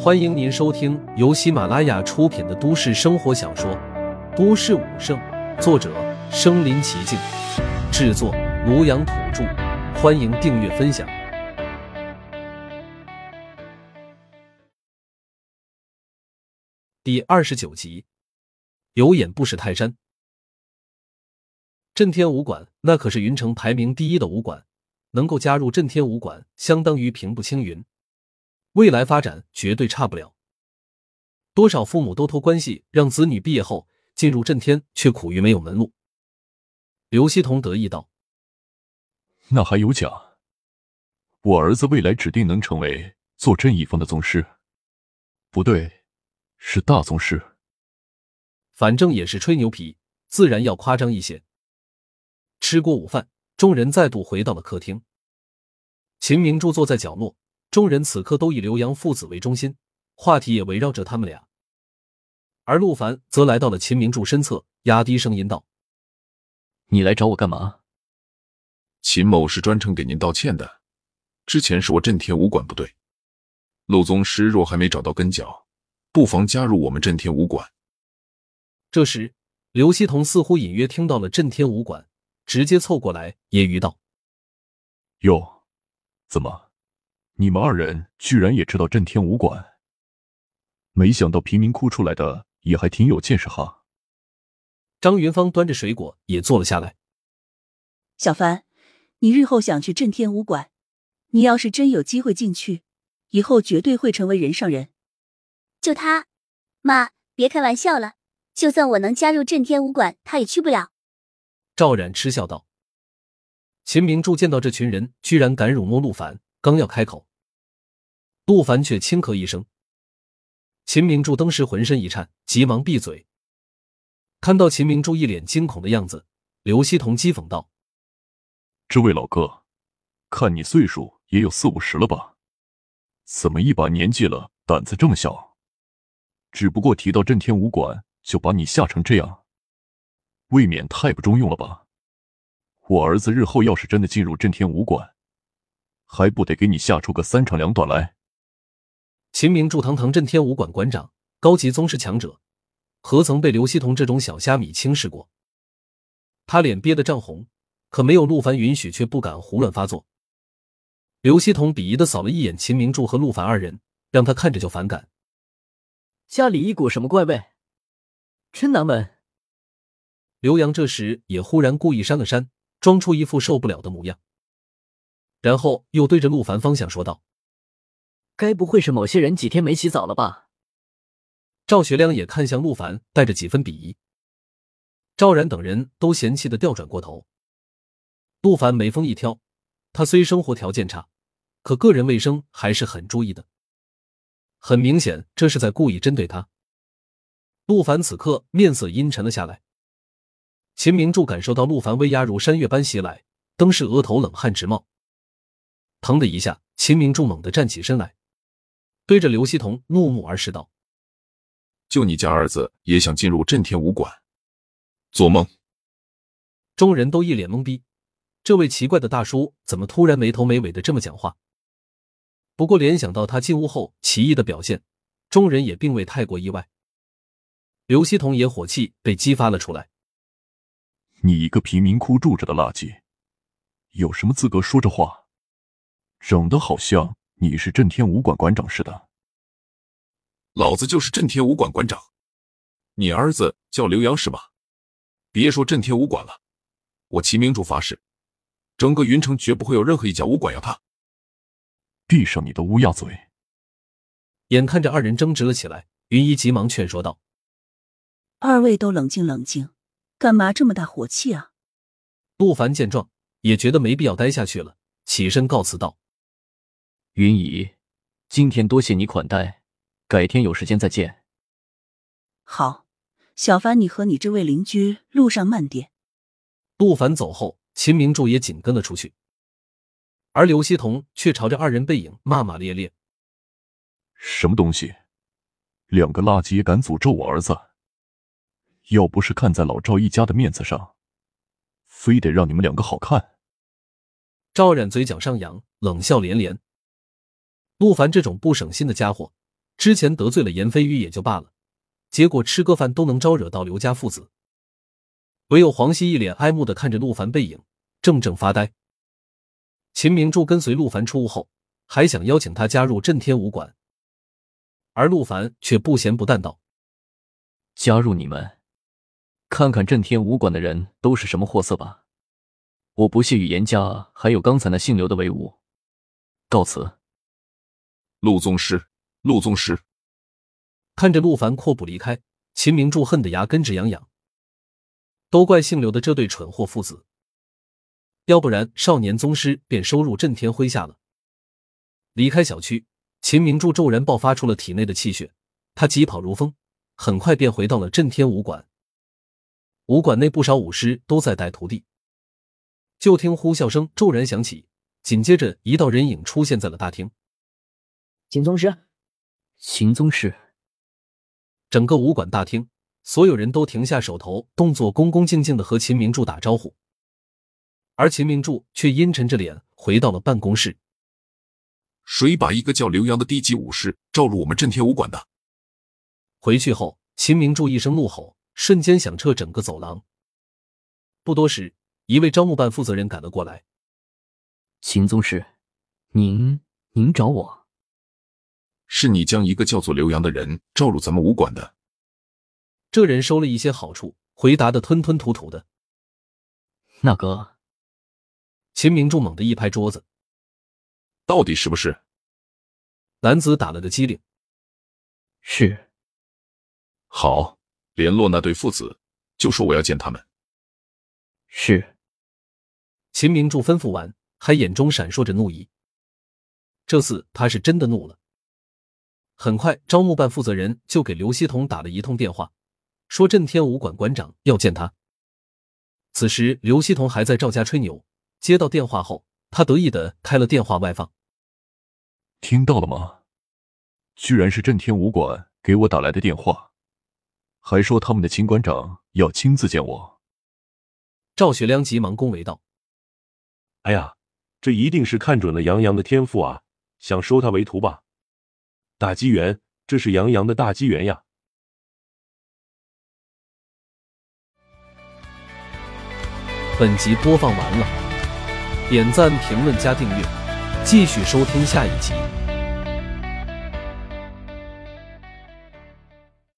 欢迎您收听由喜马拉雅出品的都市生活小说《都市武圣》，作者：身临其境，制作：庐阳土著。欢迎订阅分享。第二十九集，有眼不识泰山。震天武馆那可是云城排名第一的武馆，能够加入震天武馆，相当于平步青云。未来发展绝对差不了。多少父母都托关系让子女毕业后进入震天，却苦于没有门路。刘希同得意道：“那还有假？我儿子未来指定能成为坐镇一方的宗师，不对，是大宗师。反正也是吹牛皮，自然要夸张一些。”吃过午饭，众人再度回到了客厅。秦明珠坐在角落。众人此刻都以刘洋父子为中心，话题也围绕着他们俩。而陆凡则来到了秦明柱身侧，压低声音道：“你来找我干嘛？”秦某是专程给您道歉的。之前是我震天武馆不对，陆宗师若还没找到根脚，不妨加入我们震天武馆。这时，刘希同似乎隐约听到了震天武馆，直接凑过来揶揄道：“哟，怎么？”你们二人居然也知道震天武馆？没想到贫民窟出来的也还挺有见识哈。张云芳端着水果也坐了下来。小凡，你日后想去震天武馆，你要是真有机会进去，以后绝对会成为人上人。就他，妈，别开玩笑了。就算我能加入震天武馆，他也去不了。赵冉嗤笑道。秦明柱见到这群人居然敢辱没陆凡，刚要开口。陆凡却轻咳一声，秦明柱当时浑身一颤，急忙闭嘴。看到秦明柱一脸惊恐的样子，刘希同讥讽道：“这位老哥，看你岁数也有四五十了吧？怎么一把年纪了，胆子这么小？只不过提到震天武馆，就把你吓成这样，未免太不中用了吧？我儿子日后要是真的进入震天武馆，还不得给你吓出个三长两短来？”秦明柱堂堂震天武馆馆长，高级宗师强者，何曾被刘希同这种小虾米轻视过？他脸憋得涨红，可没有陆凡允许，却不敢胡乱发作。刘希同鄙夷的扫了一眼秦明柱和陆凡二人，让他看着就反感。家里一股什么怪味？真难闻。刘洋这时也忽然故意扇了扇，装出一副受不了的模样，然后又对着陆凡方向说道。该不会是某些人几天没洗澡了吧？赵学亮也看向陆凡，带着几分鄙夷。赵然等人都嫌弃的调转过头。陆凡眉峰一挑，他虽生活条件差，可个人卫生还是很注意的。很明显，这是在故意针对他。陆凡此刻面色阴沉了下来。秦明柱感受到陆凡威压如山岳般袭来，登时额头冷汗直冒。腾的一下，秦明柱猛地站起身来。对着刘希同怒目而视道：“就你家儿子也想进入震天武馆？做梦！”众人都一脸懵逼，这位奇怪的大叔怎么突然没头没尾的这么讲话？不过联想到他进屋后奇异的表现，众人也并未太过意外。刘希同也火气被激发了出来：“你一个贫民窟住着的垃圾，有什么资格说这话？整的好像……”你是震天武馆馆长似的，老子就是震天武馆馆长。你儿子叫刘洋是吧？别说震天武馆了，我齐明柱发誓，整个云城绝不会有任何一家武馆要他。闭上你的乌鸦嘴！眼看着二人争执了起来，云姨急忙劝说道：“二位都冷静冷静，干嘛这么大火气啊？”陆凡见状，也觉得没必要待下去了，起身告辞道。云姨，今天多谢你款待，改天有时间再见。好，小凡，你和你这位邻居路上慢点。陆凡走后，秦明柱也紧跟了出去，而刘希同却朝着二人背影骂骂咧咧：“什么东西？两个垃圾也敢诅咒我儿子？要不是看在老赵一家的面子上，非得让你们两个好看。”赵冉嘴角上扬，冷笑连连。陆凡这种不省心的家伙，之前得罪了严飞宇也就罢了，结果吃个饭都能招惹到刘家父子。唯有黄熙一脸哀慕的看着陆凡背影，怔怔发呆。秦明柱跟随陆凡出屋后，还想邀请他加入震天武馆，而陆凡却不咸不淡道：“加入你们，看看震天武馆的人都是什么货色吧。我不屑与严家还有刚才那姓刘的为伍，告辞。”陆宗师，陆宗师，看着陆凡阔步离开，秦明柱恨得牙根直痒痒。都怪姓刘的这对蠢货父子，要不然少年宗师便收入震天麾下了。离开小区，秦明柱骤然爆发出了体内的气血，他疾跑如风，很快便回到了震天武馆。武馆内不少武师都在带徒弟，就听呼啸声骤然响起，紧接着一道人影出现在了大厅。秦宗师，秦宗师，整个武馆大厅。所有人都停下手头动作，恭恭敬敬的和秦明柱打招呼，而秦明柱却阴沉着脸回到了办公室。谁把一个叫刘洋的低级武士召入我们震天武馆的？回去后，秦明柱一声怒吼，瞬间响彻整个走廊。不多时，一位招募办负责人赶了过来。秦宗师，您您找我？是你将一个叫做刘洋的人召入咱们武馆的？这人收了一些好处，回答的吞吞吐吐的。那个，秦明柱猛地一拍桌子：“到底是不是？”男子打了个机灵：“是。”好，联络那对父子，就说我要见他们。是。秦明柱吩咐完，还眼中闪烁着怒意。这次他是真的怒了。很快，招募办负责人就给刘希同打了一通电话。说震天武馆馆长要见他。此时刘希同还在赵家吹牛，接到电话后，他得意的开了电话外放。听到了吗？居然是震天武馆给我打来的电话，还说他们的秦馆长要亲自见我。赵学良急忙恭维道：“哎呀，这一定是看准了杨洋的天赋啊，想收他为徒吧？大机缘，这是杨洋的大机缘呀！”本集播放完了，点赞、评论、加订阅，继续收听下一集。